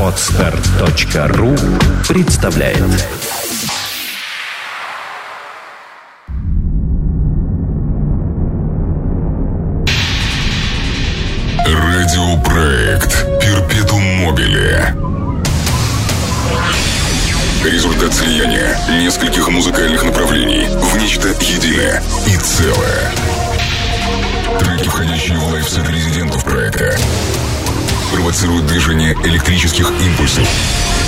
Отстар.ру представляет. Радиопроект Перпетум Мобиле Результат слияния нескольких музыкальных направлений в нечто единое и целое. Треки, входящие в лайфсет резидентов проекта, провоцируют движение электрических импульсов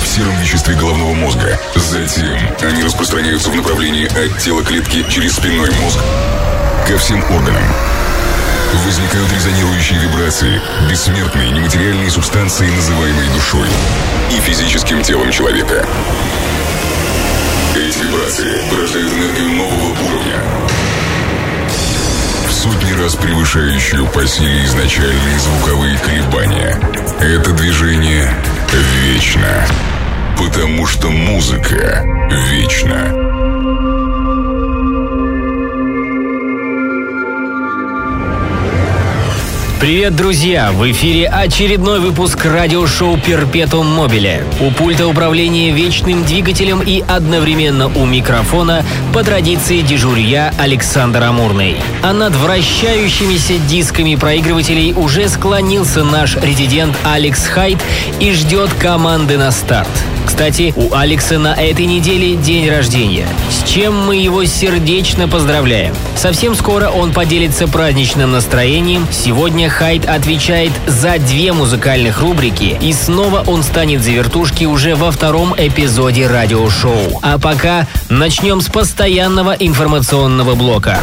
в сером веществе головного мозга. Затем они распространяются в направлении от тела клетки через спинной мозг ко всем органам. Возникают резонирующие вибрации, бессмертные нематериальные субстанции, называемые душой и физическим телом человека. Эти вибрации порождают энергию нового уровня, сотни раз превышающую по силе изначальные звуковые колебания. Это движение вечно, потому что музыка вечна. Привет, друзья! В эфире очередной выпуск радиошоу «Перпетум Мобиле». У пульта управления вечным двигателем и одновременно у микрофона по традиции дежурья Александр Амурный. А над вращающимися дисками проигрывателей уже склонился наш резидент Алекс Хайт и ждет команды на старт. Кстати, у Алекса на этой неделе день рождения, с чем мы его сердечно поздравляем. Совсем скоро он поделится праздничным настроением. Сегодня Хайд отвечает за две музыкальных рубрики, и снова он станет за вертушки уже во втором эпизоде радиошоу. А пока начнем с постоянного информационного блока.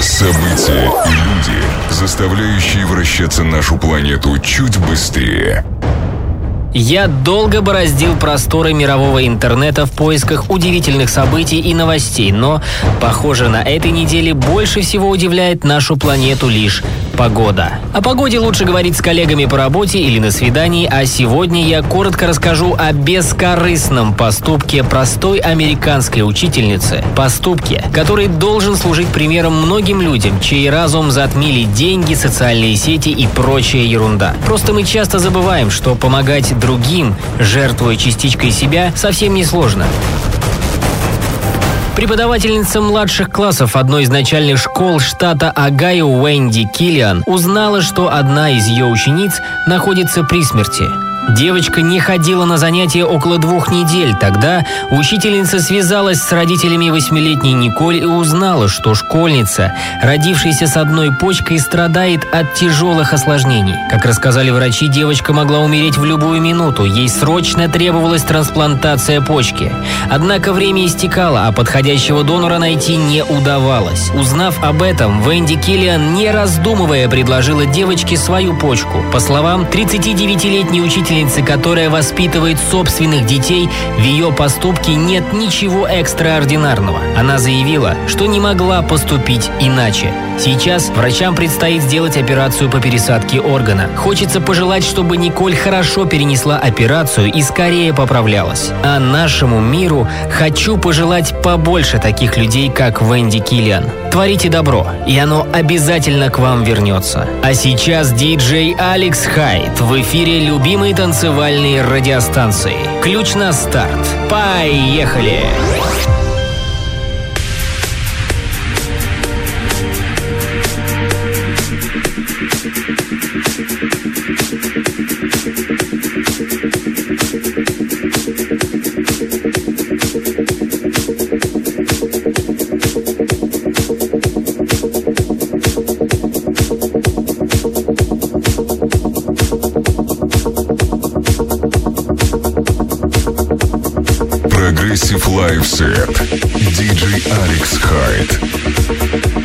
События и люди, заставляющие вращаться нашу планету чуть быстрее – я долго бороздил просторы мирового интернета в поисках удивительных событий и новостей, но, похоже, на этой неделе больше всего удивляет нашу планету лишь погода. О погоде лучше говорить с коллегами по работе или на свидании, а сегодня я коротко расскажу о бескорыстном поступке простой американской учительницы. Поступке, который должен служить примером многим людям, чей разум затмили деньги, социальные сети и прочая ерунда. Просто мы часто забываем, что помогать другим, жертвуя частичкой себя, совсем не сложно. Преподавательница младших классов одной из начальных школ штата Огайо Уэнди Киллиан узнала, что одна из ее учениц находится при смерти. Девочка не ходила на занятия около двух недель. Тогда учительница связалась с родителями восьмилетней Николь и узнала, что школьница, родившаяся с одной почкой, страдает от тяжелых осложнений. Как рассказали врачи, девочка могла умереть в любую минуту. Ей срочно требовалась трансплантация почки. Однако время истекало, а подходящего донора найти не удавалось. Узнав об этом, Венди Киллиан, не раздумывая, предложила девочке свою почку. По словам 39-летней учительницы, родительницы, которая воспитывает собственных детей, в ее поступке нет ничего экстраординарного. Она заявила, что не могла поступить иначе. Сейчас врачам предстоит сделать операцию по пересадке органа. Хочется пожелать, чтобы Николь хорошо перенесла операцию и скорее поправлялась. А нашему миру хочу пожелать побольше таких людей, как Венди Киллиан. Творите добро, и оно обязательно к вам вернется. А сейчас диджей Алекс Хайт в эфире любимой танцевальной радиостанции. Ключ на старт. Поехали! Поехали! Set. DJ Alex Hyde.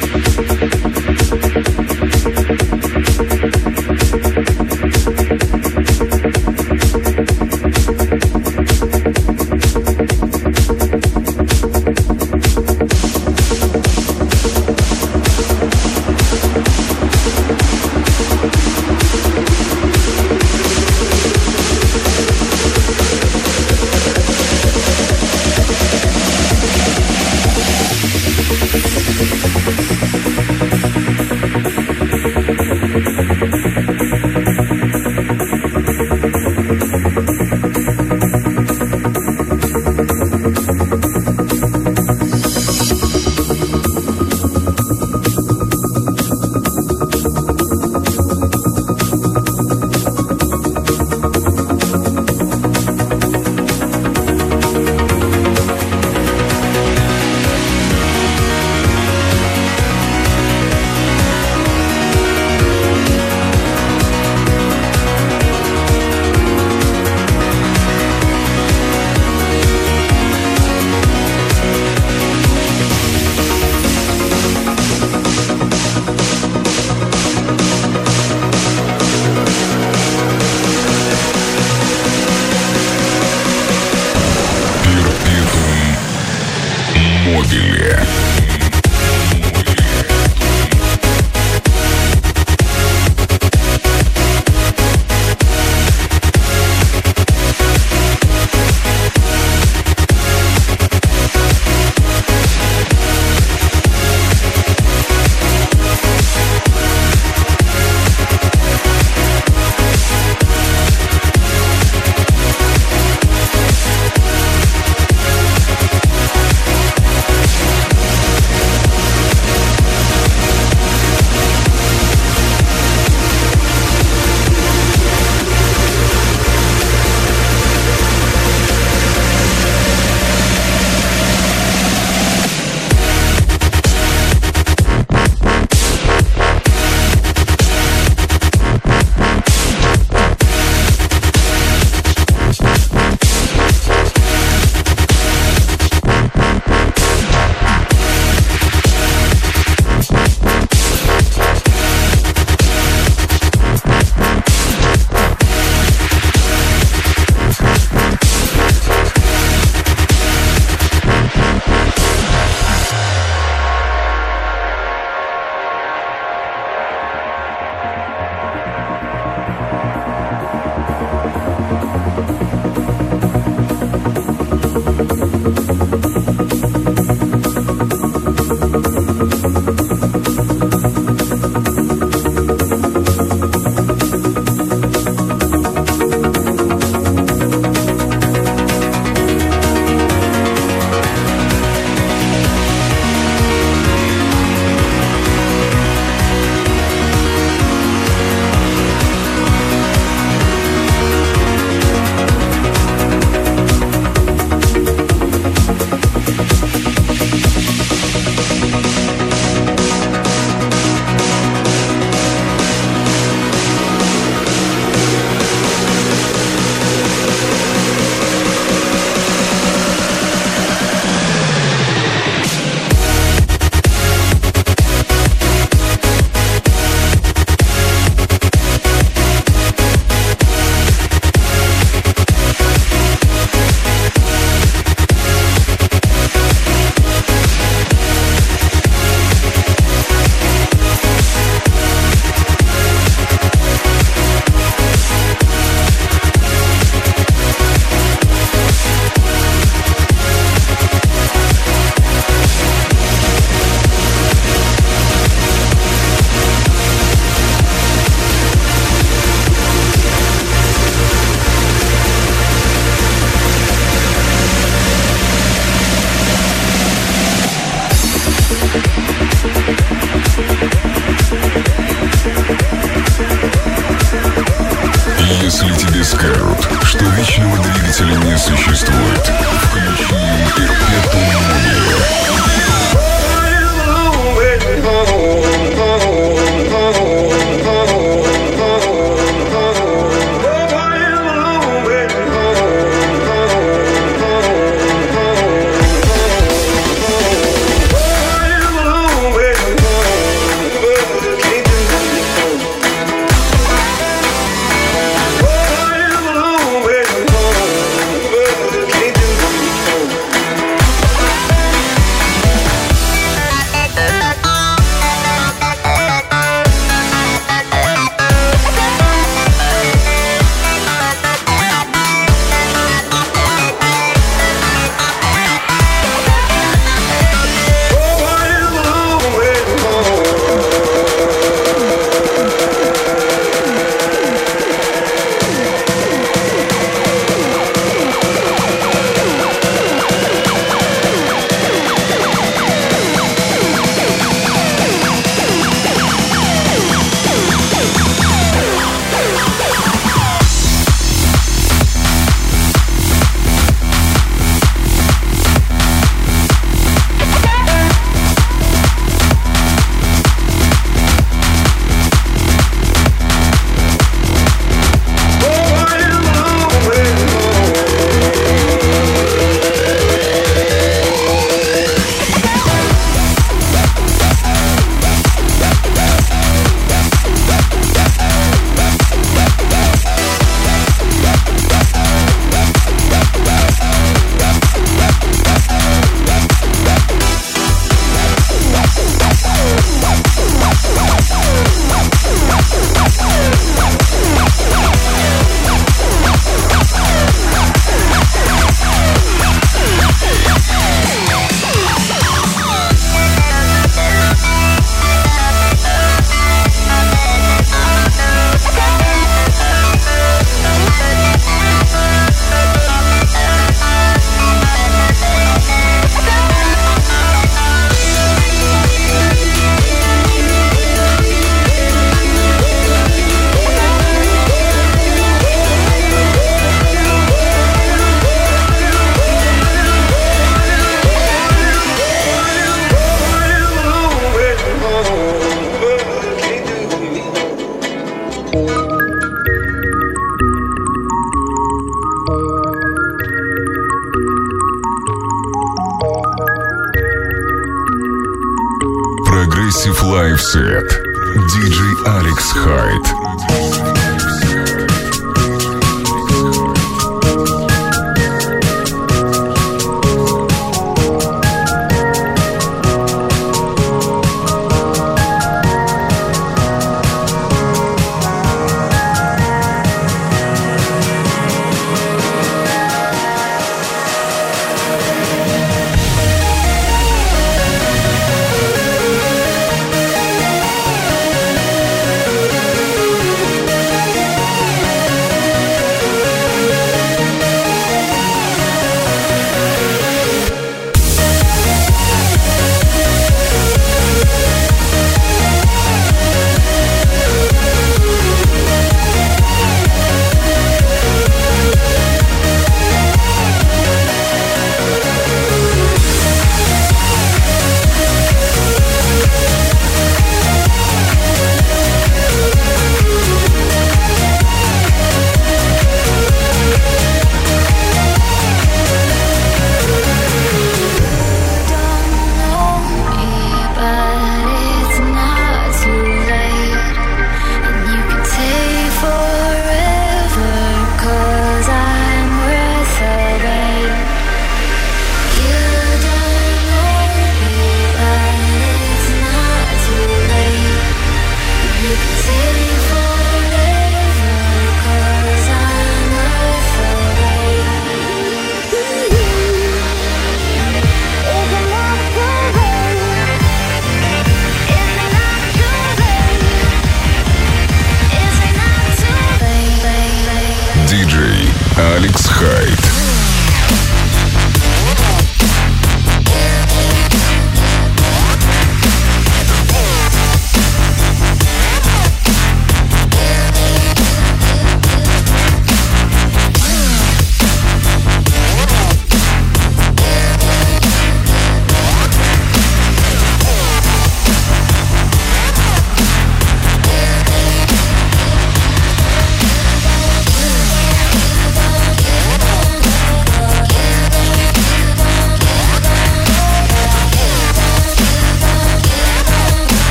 Yeah.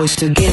I wish to get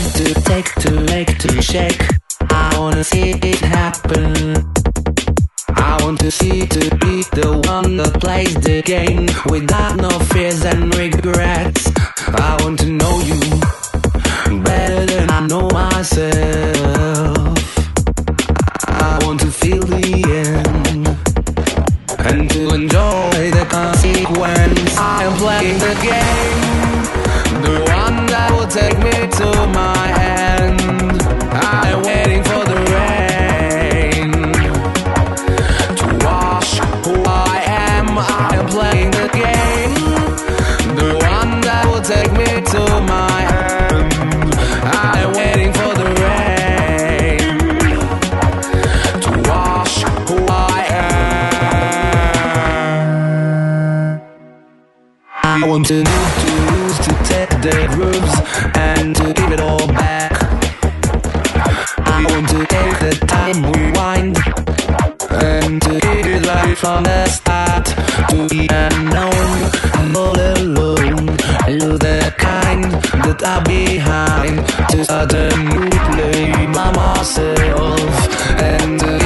from the start to be unknown. I'm all alone. You're the kind that I'm behind. To start a myself and. Uh,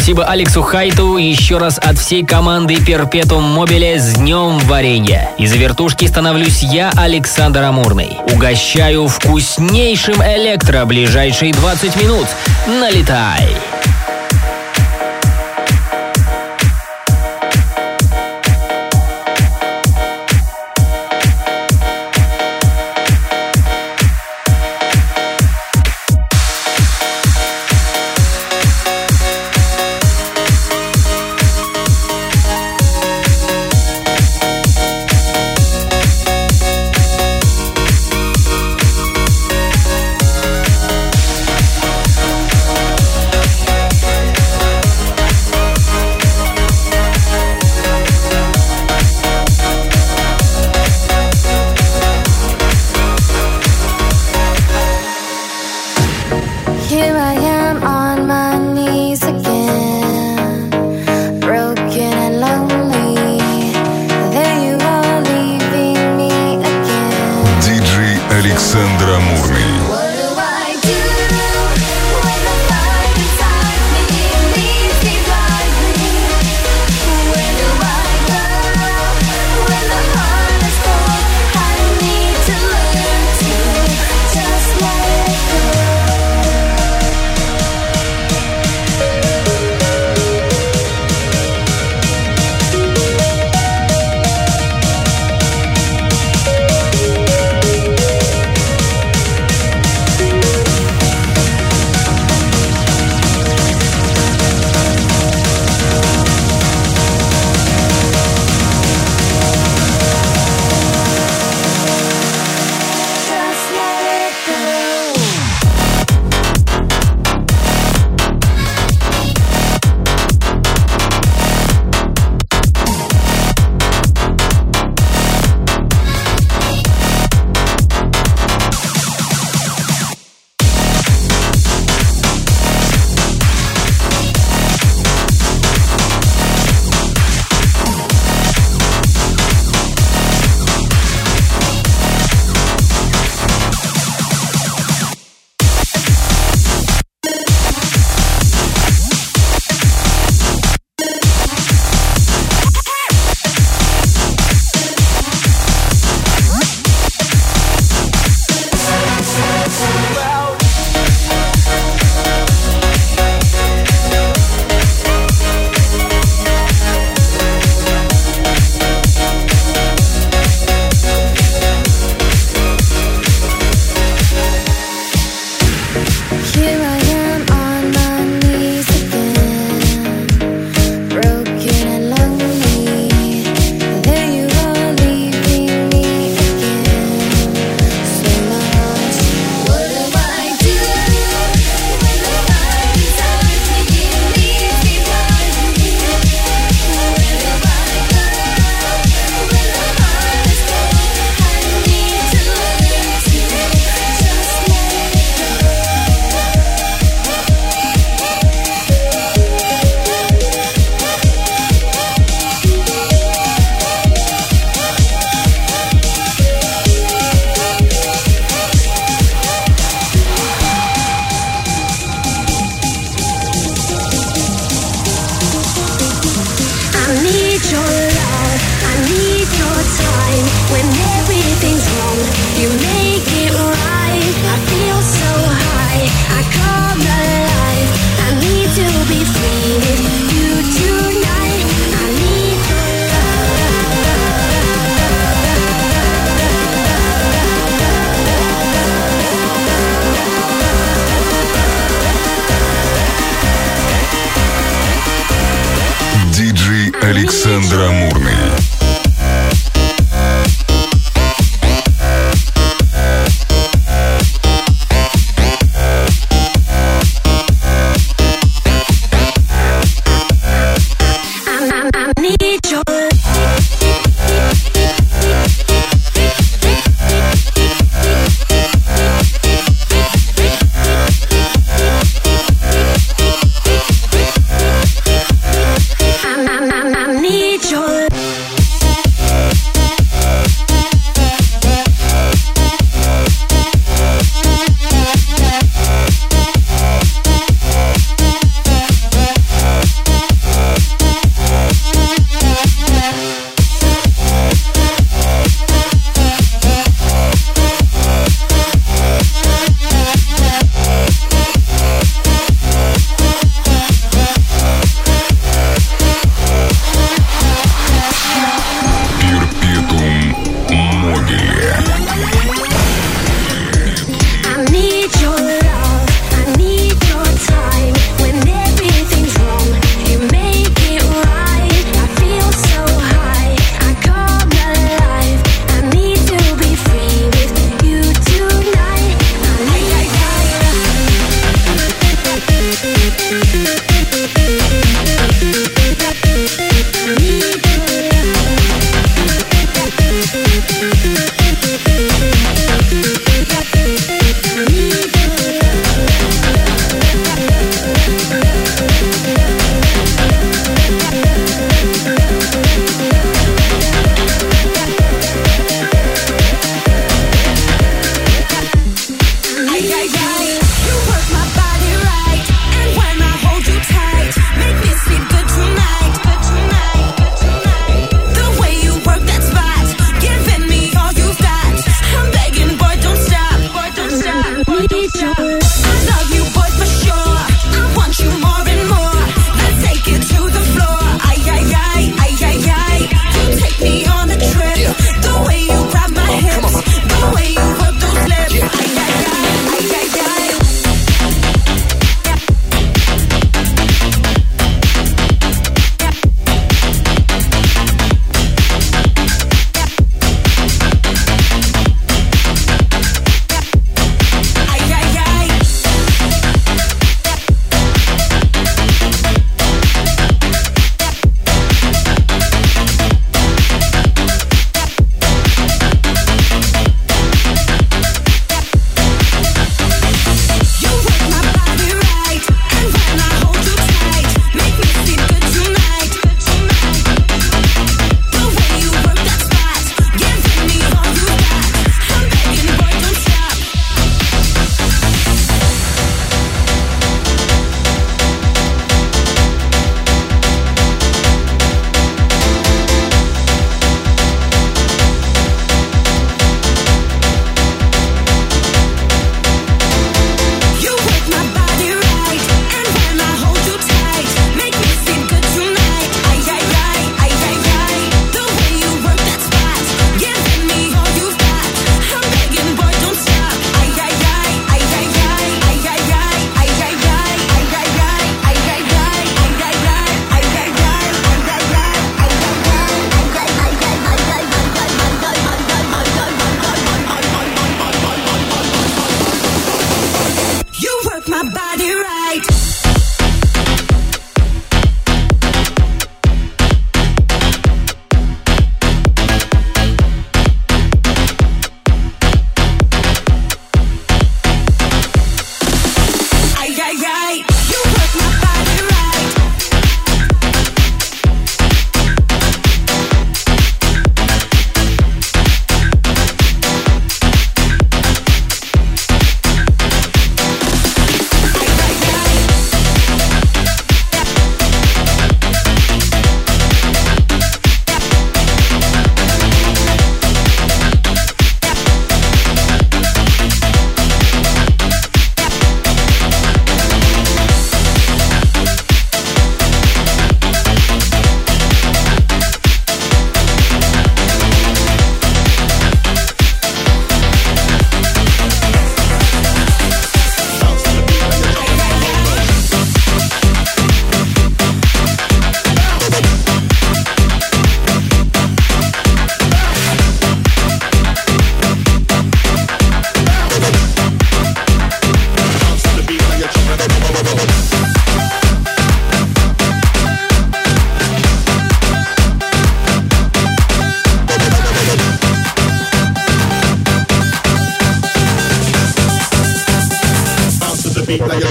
Спасибо Алексу Хайту еще раз от всей команды Перпетум Мобиле с днем варенья. Из вертушки становлюсь я, Александр Амурный. Угощаю вкуснейшим электро ближайшие 20 минут. Налетай! like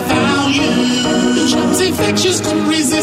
values. Infectious disease.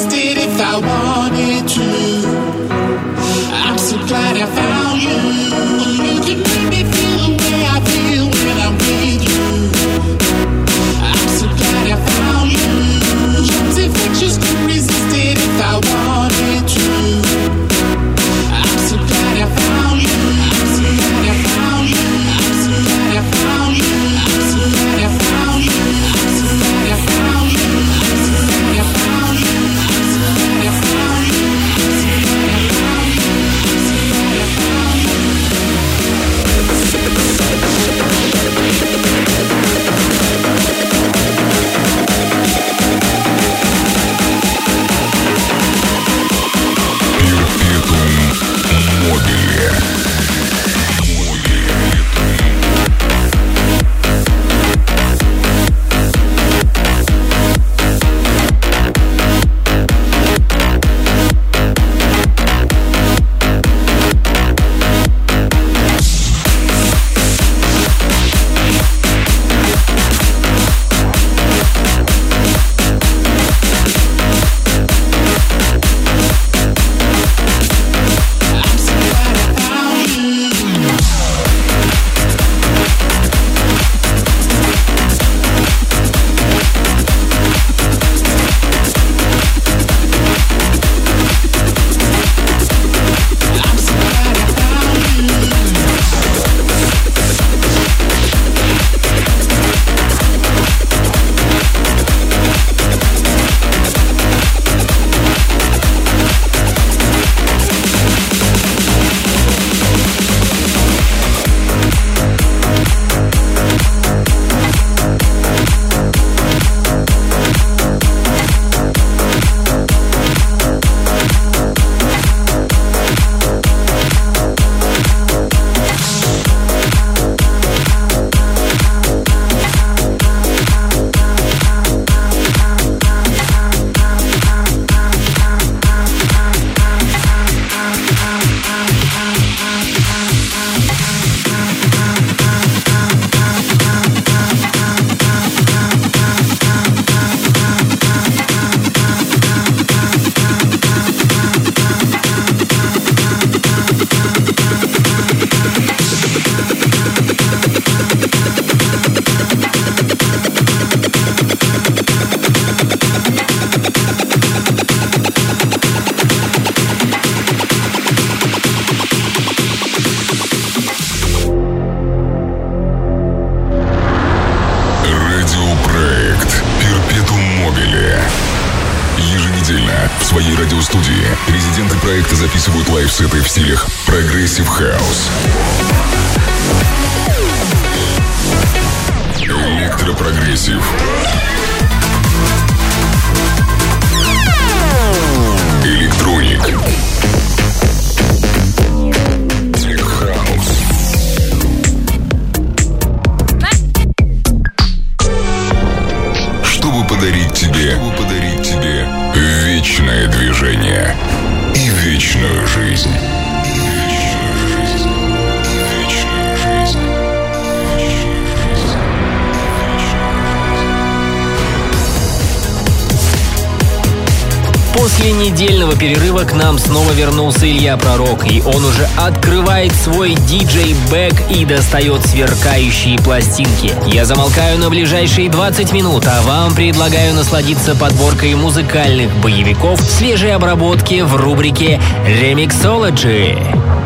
После недельного перерыва к нам снова вернулся Илья Пророк, и он уже открывает свой DJ bag и достает сверкающие пластинки. Я замолкаю на ближайшие 20 минут, а вам предлагаю насладиться подборкой музыкальных боевиков в свежей обработке в рубрике «Ремиксологи».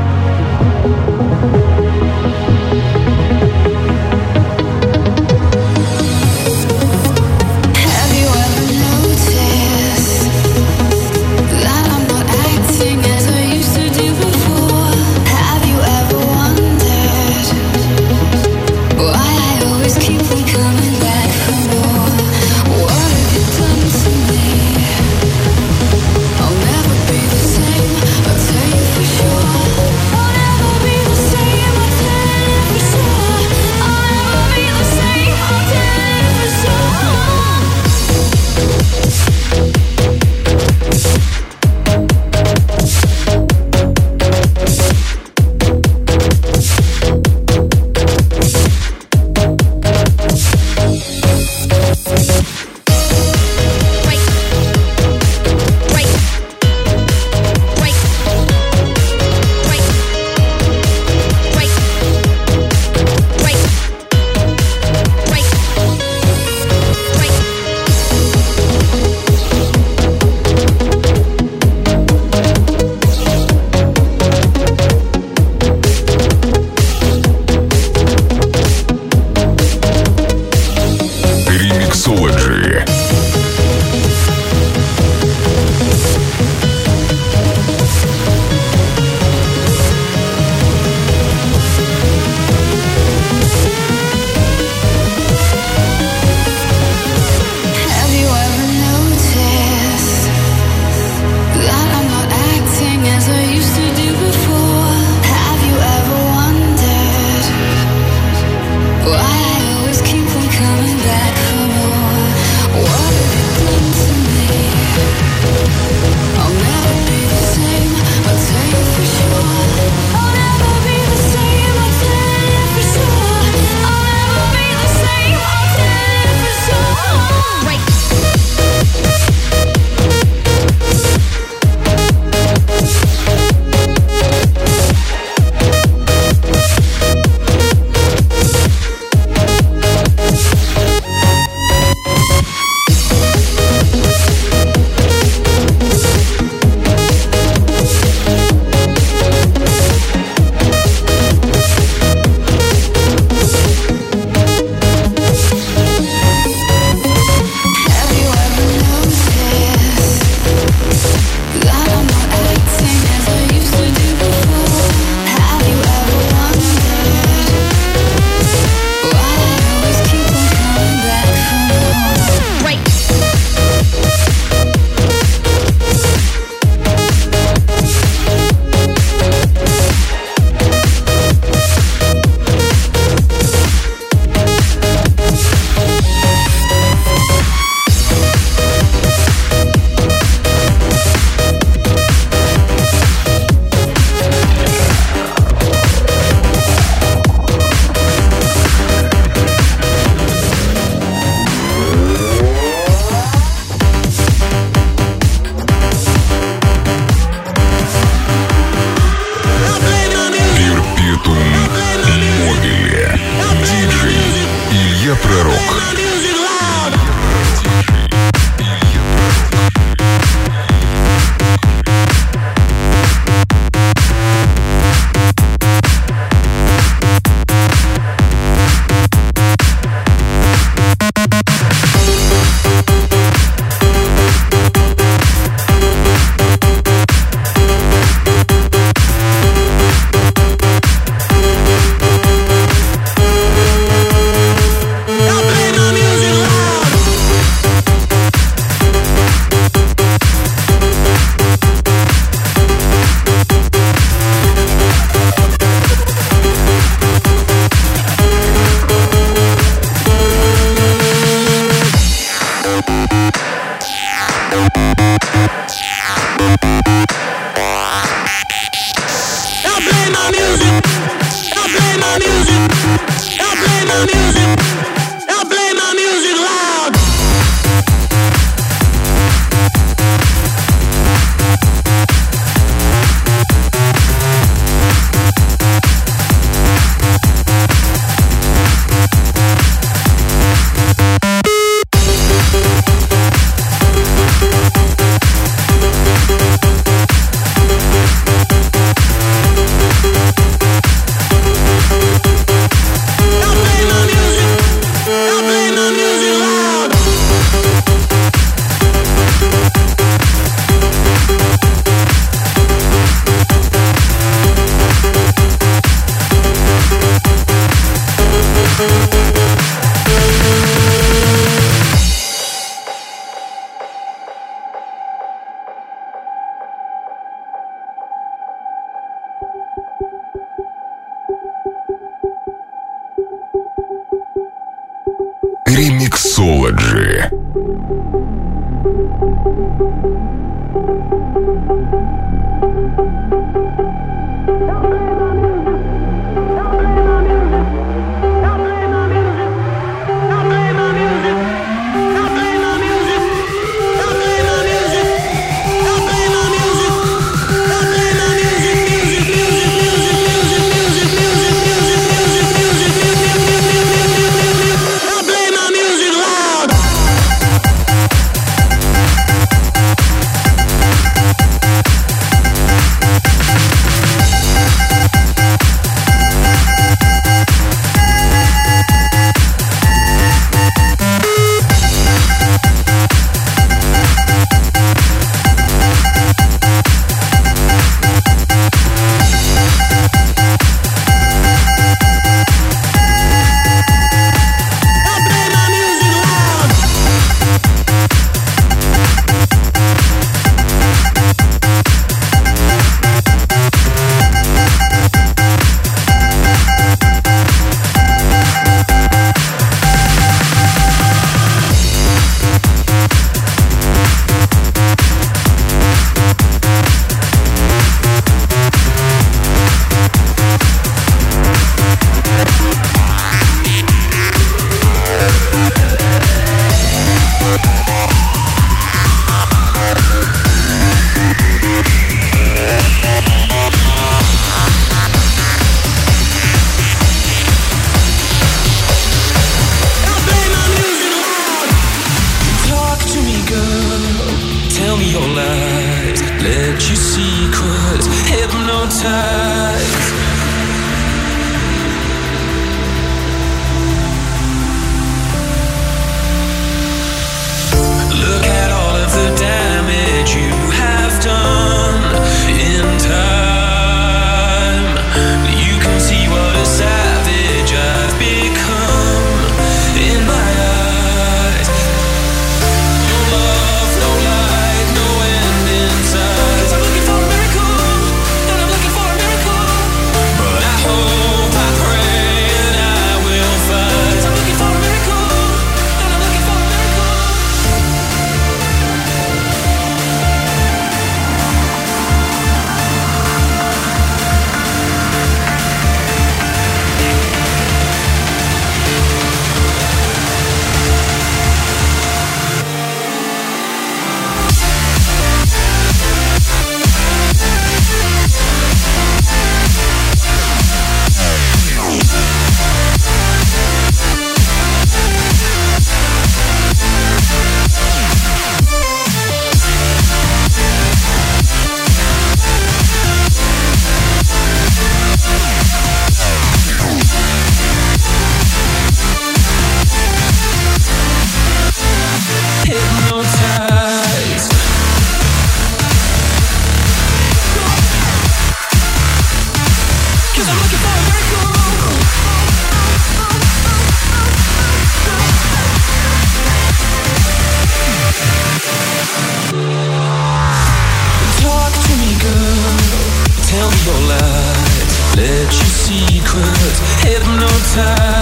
backwards, hypnotized.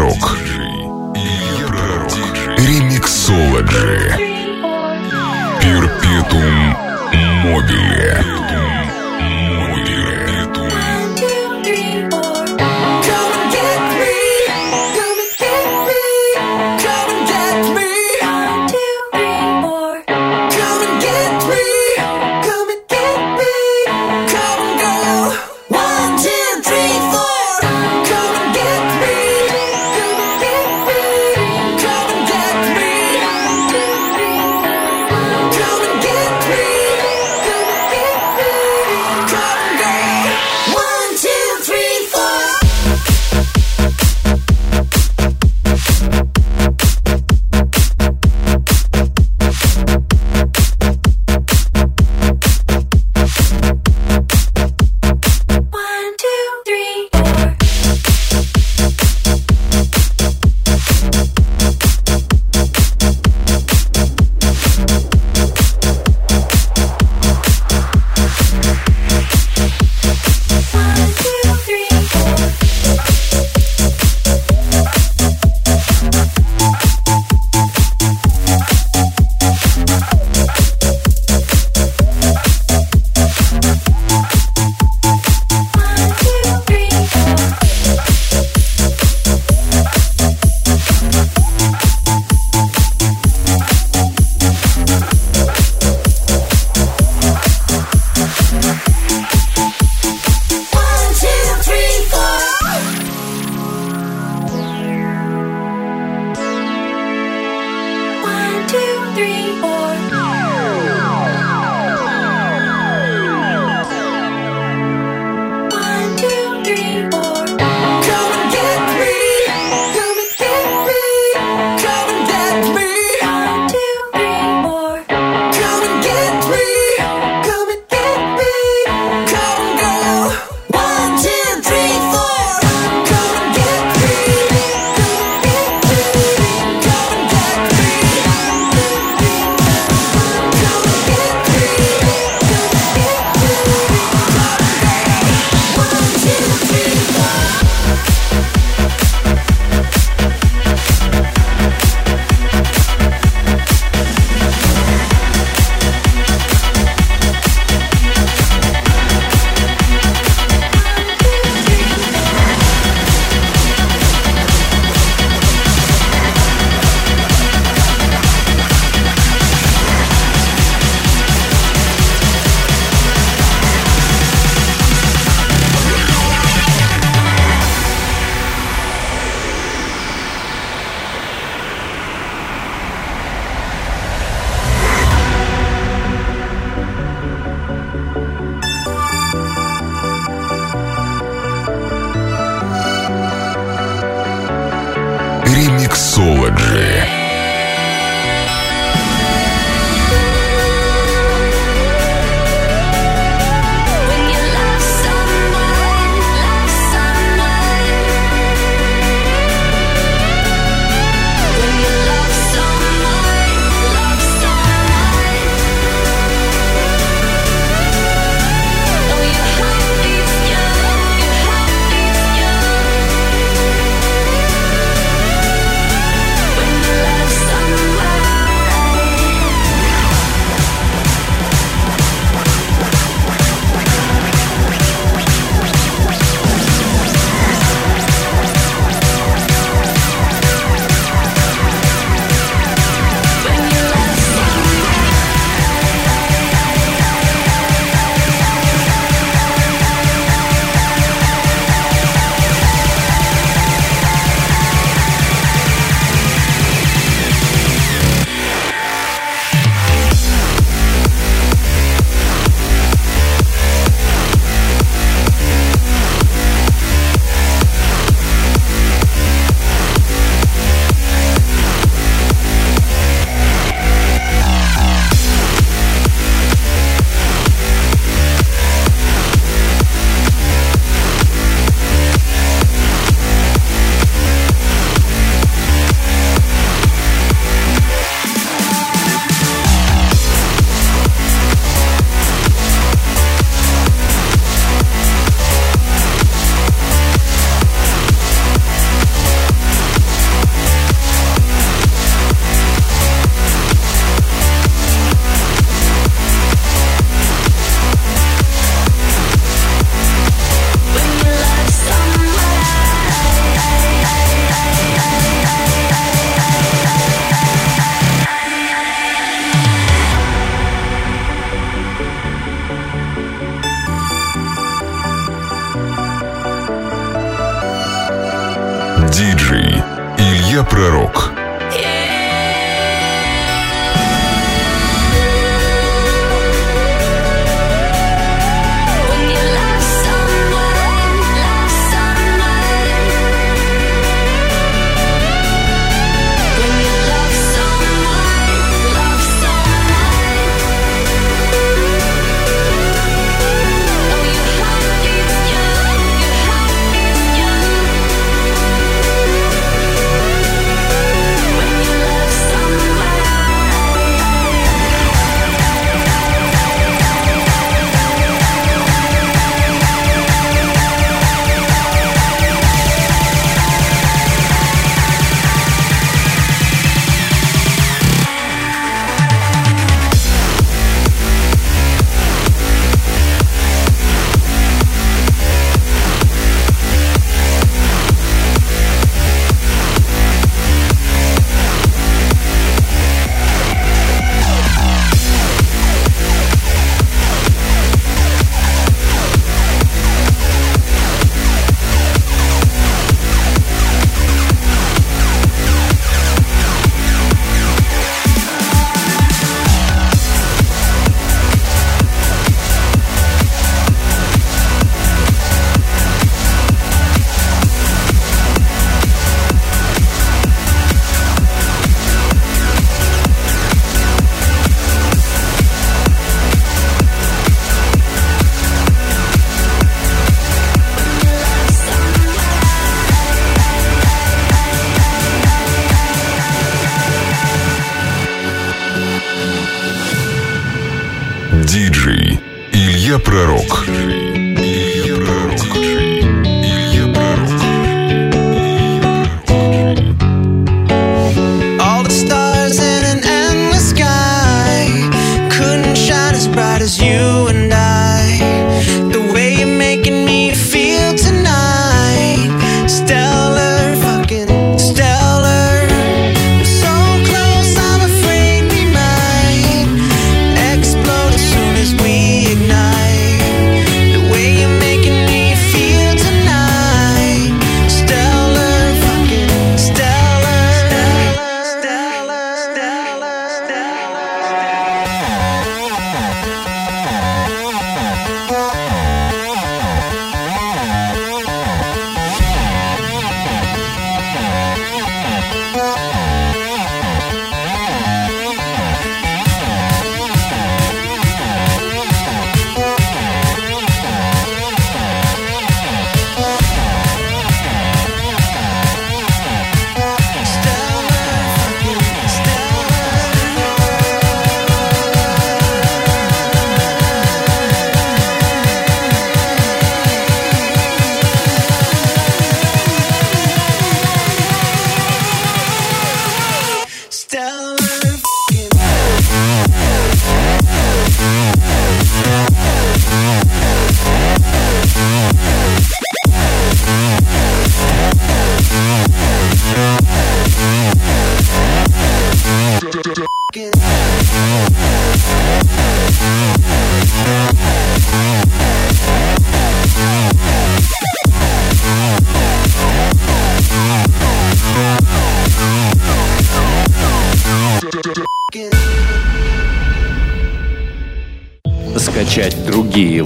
Пророк. Ремиксологи. Перпетум мобиле.